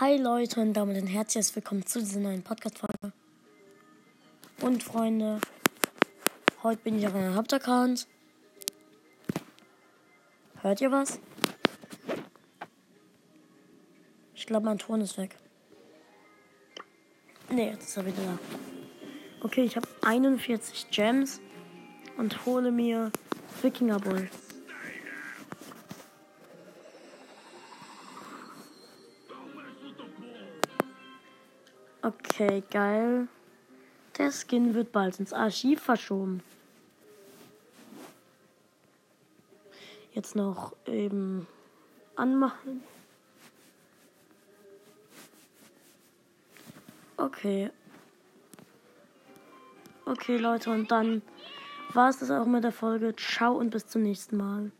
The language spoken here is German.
Hi Leute und damit ein herzliches Willkommen zu dieser neuen Podcast-Folge. Und Freunde, heute bin ich auf meinem Hauptaccount. Hört ihr was? Ich glaube, mein Ton ist weg. Ne, jetzt ist er wieder da. Okay, ich habe 41 Gems und hole mir Wikinger Bull. Okay, geil. Der Skin wird bald ins Archiv verschoben. Jetzt noch eben anmachen. Okay. Okay, Leute, und dann war es das auch mit der Folge. Ciao und bis zum nächsten Mal.